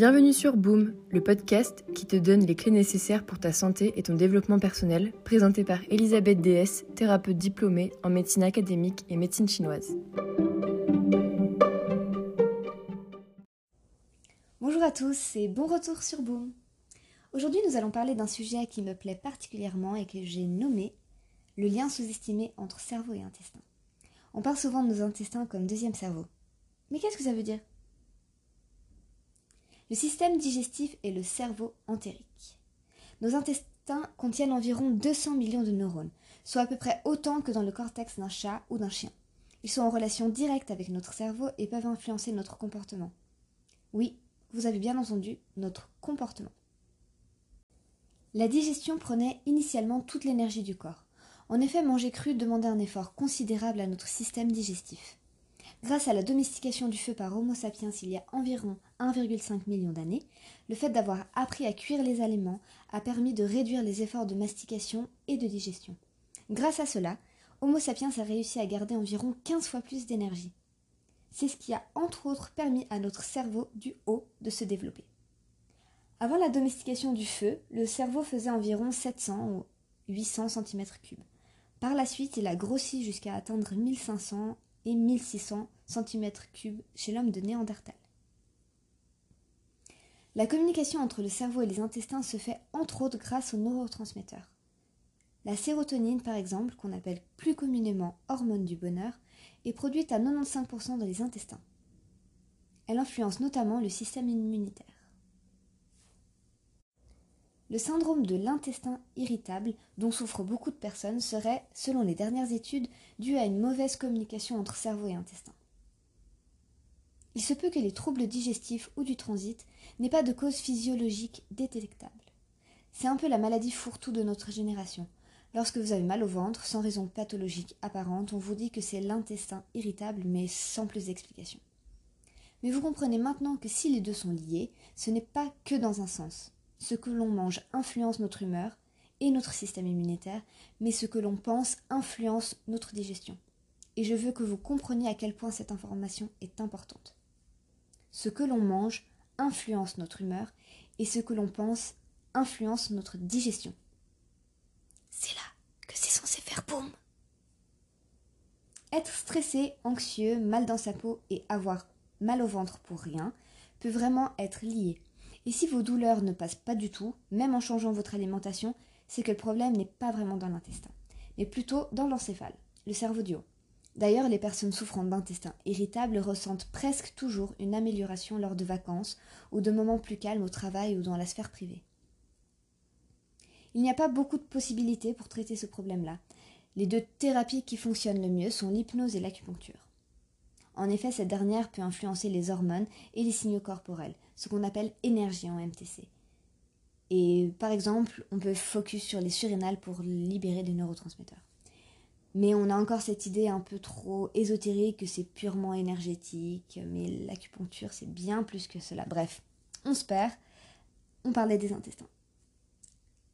Bienvenue sur Boom, le podcast qui te donne les clés nécessaires pour ta santé et ton développement personnel, présenté par Elisabeth DS, thérapeute diplômée en médecine académique et médecine chinoise. Bonjour à tous et bon retour sur Boom. Aujourd'hui, nous allons parler d'un sujet qui me plaît particulièrement et que j'ai nommé le lien sous-estimé entre cerveau et intestin. On parle souvent de nos intestins comme deuxième cerveau. Mais qu'est-ce que ça veut dire? Le système digestif est le cerveau entérique. Nos intestins contiennent environ 200 millions de neurones, soit à peu près autant que dans le cortex d'un chat ou d'un chien. Ils sont en relation directe avec notre cerveau et peuvent influencer notre comportement. Oui, vous avez bien entendu, notre comportement. La digestion prenait initialement toute l'énergie du corps. En effet, manger cru demandait un effort considérable à notre système digestif. Grâce à la domestication du feu par Homo sapiens il y a environ 1,5 million d'années, le fait d'avoir appris à cuire les aliments a permis de réduire les efforts de mastication et de digestion. Grâce à cela, Homo sapiens a réussi à garder environ 15 fois plus d'énergie. C'est ce qui a entre autres permis à notre cerveau du haut de se développer. Avant la domestication du feu, le cerveau faisait environ 700 ou 800 cm3. Par la suite, il a grossi jusqu'à atteindre 1500 et 1600 cm3 chez l'homme de Néandertal. La communication entre le cerveau et les intestins se fait entre autres grâce aux neurotransmetteurs. La sérotonine, par exemple, qu'on appelle plus communément hormone du bonheur, est produite à 95% dans les intestins. Elle influence notamment le système immunitaire. Le syndrome de l'intestin irritable, dont souffrent beaucoup de personnes, serait, selon les dernières études, dû à une mauvaise communication entre cerveau et intestin. Il se peut que les troubles digestifs ou du transit n'aient pas de cause physiologique détectable. C'est un peu la maladie fourre-tout de notre génération. Lorsque vous avez mal au ventre, sans raison pathologique apparente, on vous dit que c'est l'intestin irritable, mais sans plus d'explication. Mais vous comprenez maintenant que si les deux sont liés, ce n'est pas que dans un sens. Ce que l'on mange influence notre humeur et notre système immunitaire, mais ce que l'on pense influence notre digestion. Et je veux que vous compreniez à quel point cette information est importante. Ce que l'on mange influence notre humeur et ce que l'on pense influence notre digestion. C'est là que c'est censé faire boum. Être stressé, anxieux, mal dans sa peau et avoir mal au ventre pour rien peut vraiment être lié et si vos douleurs ne passent pas du tout, même en changeant votre alimentation, c'est que le problème n'est pas vraiment dans l'intestin, mais plutôt dans l'encéphale, le cerveau du haut. D'ailleurs, les personnes souffrant d'intestin irritable ressentent presque toujours une amélioration lors de vacances ou de moments plus calmes au travail ou dans la sphère privée. Il n'y a pas beaucoup de possibilités pour traiter ce problème-là. Les deux thérapies qui fonctionnent le mieux sont l'hypnose et l'acupuncture. En effet, cette dernière peut influencer les hormones et les signaux corporels, ce qu'on appelle énergie en MTC. Et par exemple, on peut focus sur les surrénales pour libérer des neurotransmetteurs. Mais on a encore cette idée un peu trop ésotérique que c'est purement énergétique, mais l'acupuncture c'est bien plus que cela. Bref, on se perd. On parlait des intestins.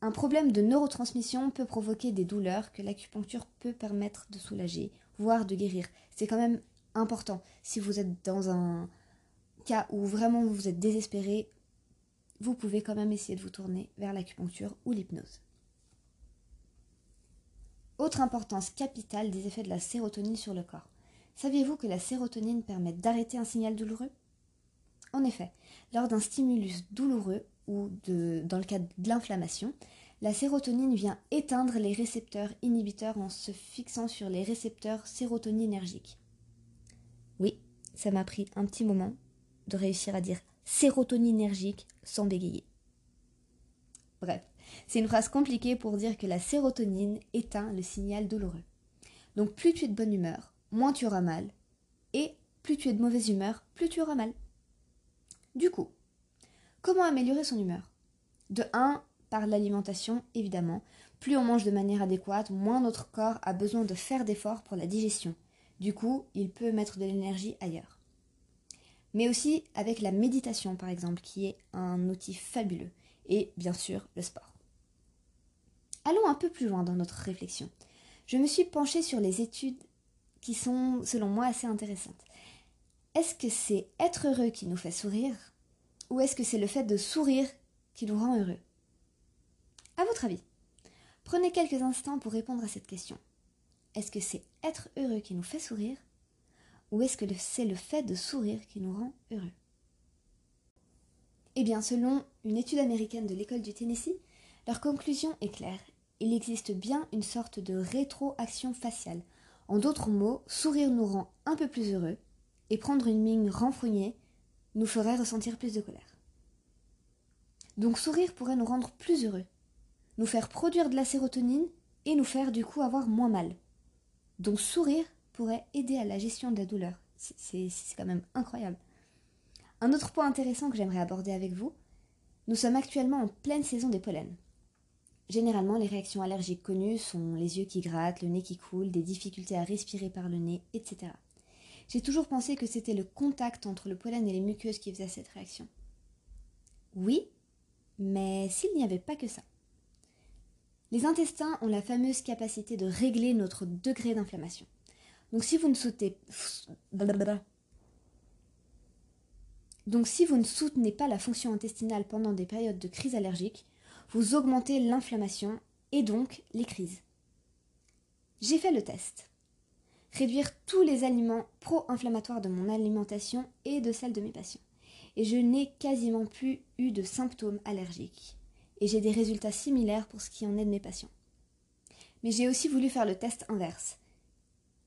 Un problème de neurotransmission peut provoquer des douleurs que l'acupuncture peut permettre de soulager, voire de guérir. C'est quand même important. Si vous êtes dans un cas où vraiment vous êtes désespéré, vous pouvez quand même essayer de vous tourner vers l'acupuncture ou l'hypnose. Autre importance capitale des effets de la sérotonine sur le corps. Saviez-vous que la sérotonine permet d'arrêter un signal douloureux? En effet, lors d'un stimulus douloureux ou dans le cas de l'inflammation, la sérotonine vient éteindre les récepteurs inhibiteurs en se fixant sur les récepteurs sérotoninergiques. Oui, ça m'a pris un petit moment de réussir à dire sérotoninergique sans bégayer. Bref, c'est une phrase compliquée pour dire que la sérotonine éteint le signal douloureux. Donc plus tu es de bonne humeur, moins tu auras mal, et plus tu es de mauvaise humeur, plus tu auras mal. Du coup, comment améliorer son humeur? De 1, par l'alimentation, évidemment. Plus on mange de manière adéquate, moins notre corps a besoin de faire d'efforts pour la digestion. Du coup, il peut mettre de l'énergie ailleurs. Mais aussi avec la méditation, par exemple, qui est un outil fabuleux. Et bien sûr, le sport. Allons un peu plus loin dans notre réflexion. Je me suis penchée sur les études qui sont, selon moi, assez intéressantes. Est-ce que c'est être heureux qui nous fait sourire ou est-ce que c'est le fait de sourire qui nous rend heureux? À votre avis, prenez quelques instants pour répondre à cette question. Est-ce que c'est être heureux qui nous fait sourire ou est-ce que c'est le fait de sourire qui nous rend heureux? Eh bien, selon une étude américaine de l'école du Tennessee, leur conclusion est claire. Il existe bien une sorte de rétroaction faciale. En d'autres mots, sourire nous rend un peu plus heureux et prendre une mine renfrognée nous ferait ressentir plus de colère. Donc sourire pourrait nous rendre plus heureux, nous faire produire de la sérotonine et nous faire du coup avoir moins mal. Donc sourire pourrait aider à la gestion de la douleur. C'est quand même incroyable. Un autre point intéressant que j'aimerais aborder avec vous, nous sommes actuellement en pleine saison des pollens. Généralement, les réactions allergiques connues sont les yeux qui grattent, le nez qui coule, des difficultés à respirer par le nez, etc. J'ai toujours pensé que c'était le contact entre le pollen et les muqueuses qui faisait cette réaction. Oui, mais s'il n'y avait pas que ça. Les intestins ont la fameuse capacité de régler notre degré d'inflammation. Donc si vous ne soutenez pas la fonction intestinale pendant des périodes de crise allergique, vous augmentez l'inflammation et donc les crises. J'ai fait le test réduire tous les aliments pro-inflammatoires de mon alimentation et de celle de mes patients. Et je n'ai quasiment plus eu de symptômes allergiques. Et j'ai des résultats similaires pour ce qui en est de mes patients. Mais j'ai aussi voulu faire le test inverse.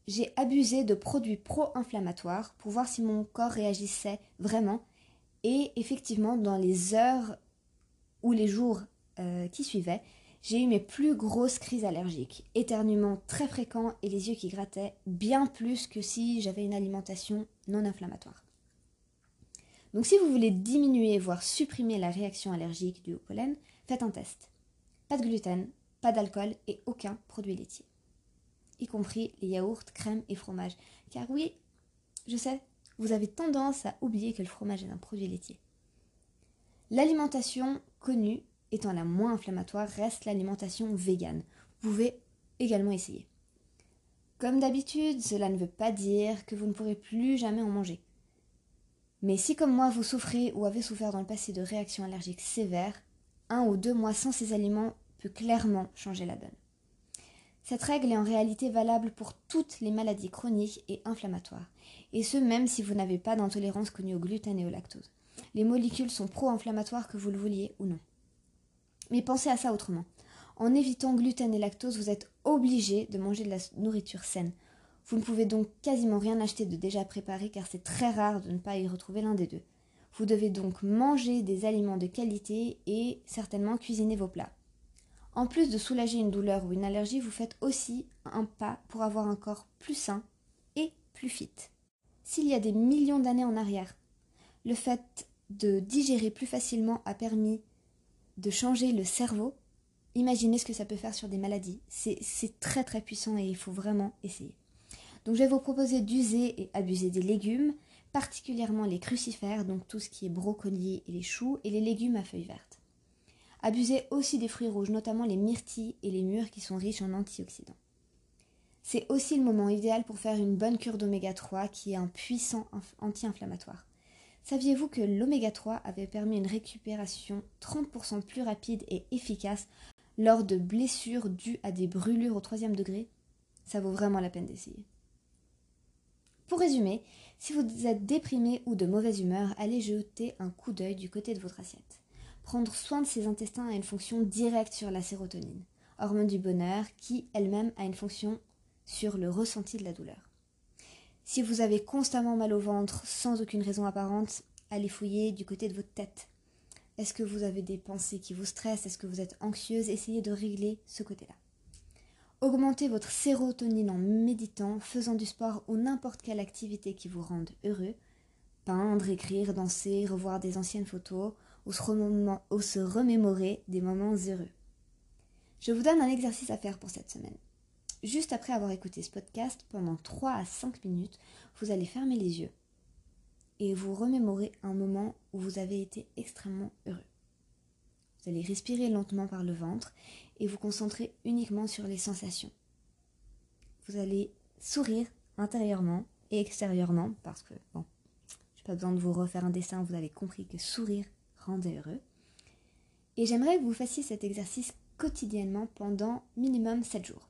J'ai abusé de produits pro-inflammatoires pour voir si mon corps réagissait vraiment. Et effectivement, dans les heures ou les jours euh, qui suivaient, j'ai eu mes plus grosses crises allergiques, éternuements très fréquents et les yeux qui grattaient, bien plus que si j'avais une alimentation non inflammatoire. Donc si vous voulez diminuer, voire supprimer la réaction allergique due au pollen, faites un test. Pas de gluten, pas d'alcool et aucun produit laitier. Y compris les yaourts, crèmes et fromages. Car oui, je sais, vous avez tendance à oublier que le fromage est un produit laitier. L'alimentation connue étant la moins inflammatoire, reste l'alimentation végane. Vous pouvez également essayer. Comme d'habitude, cela ne veut pas dire que vous ne pourrez plus jamais en manger. Mais si comme moi vous souffrez ou avez souffert dans le passé de réactions allergiques sévères, un ou deux mois sans ces aliments peut clairement changer la donne. Cette règle est en réalité valable pour toutes les maladies chroniques et inflammatoires, et ce même si vous n'avez pas d'intolérance connue au gluten et au lactose. Les molécules sont pro-inflammatoires que vous le vouliez ou non. Mais pensez à ça autrement. En évitant gluten et lactose, vous êtes obligé de manger de la nourriture saine. Vous ne pouvez donc quasiment rien acheter de déjà préparé car c'est très rare de ne pas y retrouver l'un des deux. Vous devez donc manger des aliments de qualité et certainement cuisiner vos plats. En plus de soulager une douleur ou une allergie, vous faites aussi un pas pour avoir un corps plus sain et plus fit. S'il y a des millions d'années en arrière, le fait de digérer plus facilement a permis de changer le cerveau, imaginez ce que ça peut faire sur des maladies. C'est très très puissant et il faut vraiment essayer. Donc je vais vous proposer d'user et abuser des légumes, particulièrement les crucifères, donc tout ce qui est brocoli et les choux, et les légumes à feuilles vertes. Abusez aussi des fruits rouges, notamment les myrtilles et les mûres qui sont riches en antioxydants. C'est aussi le moment idéal pour faire une bonne cure d'oméga 3 qui est un puissant anti-inflammatoire. Saviez-vous que l'oméga 3 avait permis une récupération 30% plus rapide et efficace lors de blessures dues à des brûlures au troisième degré? Ça vaut vraiment la peine d'essayer. Pour résumer, si vous êtes déprimé ou de mauvaise humeur, allez jeter un coup d'œil du côté de votre assiette. Prendre soin de ses intestins a une fonction directe sur la sérotonine, hormone du bonheur, qui elle-même a une fonction sur le ressenti de la douleur. Si vous avez constamment mal au ventre sans aucune raison apparente, allez fouiller du côté de votre tête. Est-ce que vous avez des pensées qui vous stressent? Est-ce que vous êtes anxieuse? Essayez de régler ce côté-là. Augmentez votre sérotonine en méditant, faisant du sport ou n'importe quelle activité qui vous rende heureux. Peindre, écrire, danser, revoir des anciennes photos ou se, remémorer des moments heureux. Je vous donne un exercice à faire pour cette semaine. Juste après avoir écouté ce podcast, pendant 3 à 5 minutes, vous allez fermer les yeux et vous remémorer un moment où vous avez été extrêmement heureux. Vous allez respirer lentement par le ventre et vous concentrer uniquement sur les sensations. Vous allez sourire intérieurement et extérieurement parce que, bon, j'ai pas besoin de vous refaire un dessin, vous avez compris que sourire, rendait heureux. Et j'aimerais que vous fassiez cet exercice quotidiennement pendant minimum 7 jours.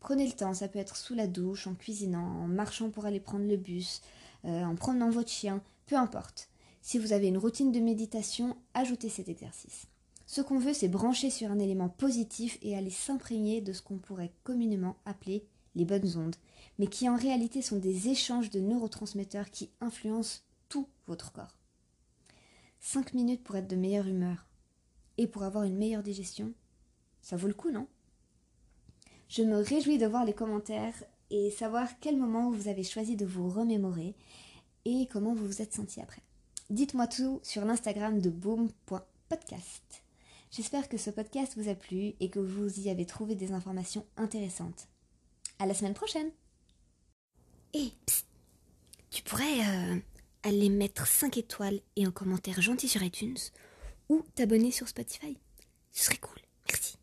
Prenez le temps, ça peut être sous la douche, en cuisinant, en marchant pour aller prendre le bus, euh, en promenant votre chien, peu importe. Si vous avez une routine de méditation, ajoutez cet exercice. Ce qu'on veut, c'est brancher sur un élément positif et aller s'imprégner de ce qu'on pourrait communément appeler les bonnes ondes, mais qui en réalité sont des échanges de neurotransmetteurs qui influencent tout votre corps. 5 minutes pour être de meilleure humeur et pour avoir une meilleure digestion, ça vaut le coup, non? Je me réjouis de voir les commentaires et savoir quel moment vous avez choisi de vous remémorer et comment vous vous êtes senti après. Dites-moi tout sur l'Instagram de boom.podcast. J'espère que ce podcast vous a plu et que vous y avez trouvé des informations intéressantes. À la semaine prochaine Hé, tu pourrais euh, aller mettre 5 étoiles et un commentaire gentil sur iTunes ou t'abonner sur Spotify. Ce serait cool, merci.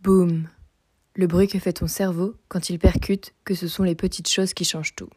Boum Le bruit que fait ton cerveau quand il percute que ce sont les petites choses qui changent tout.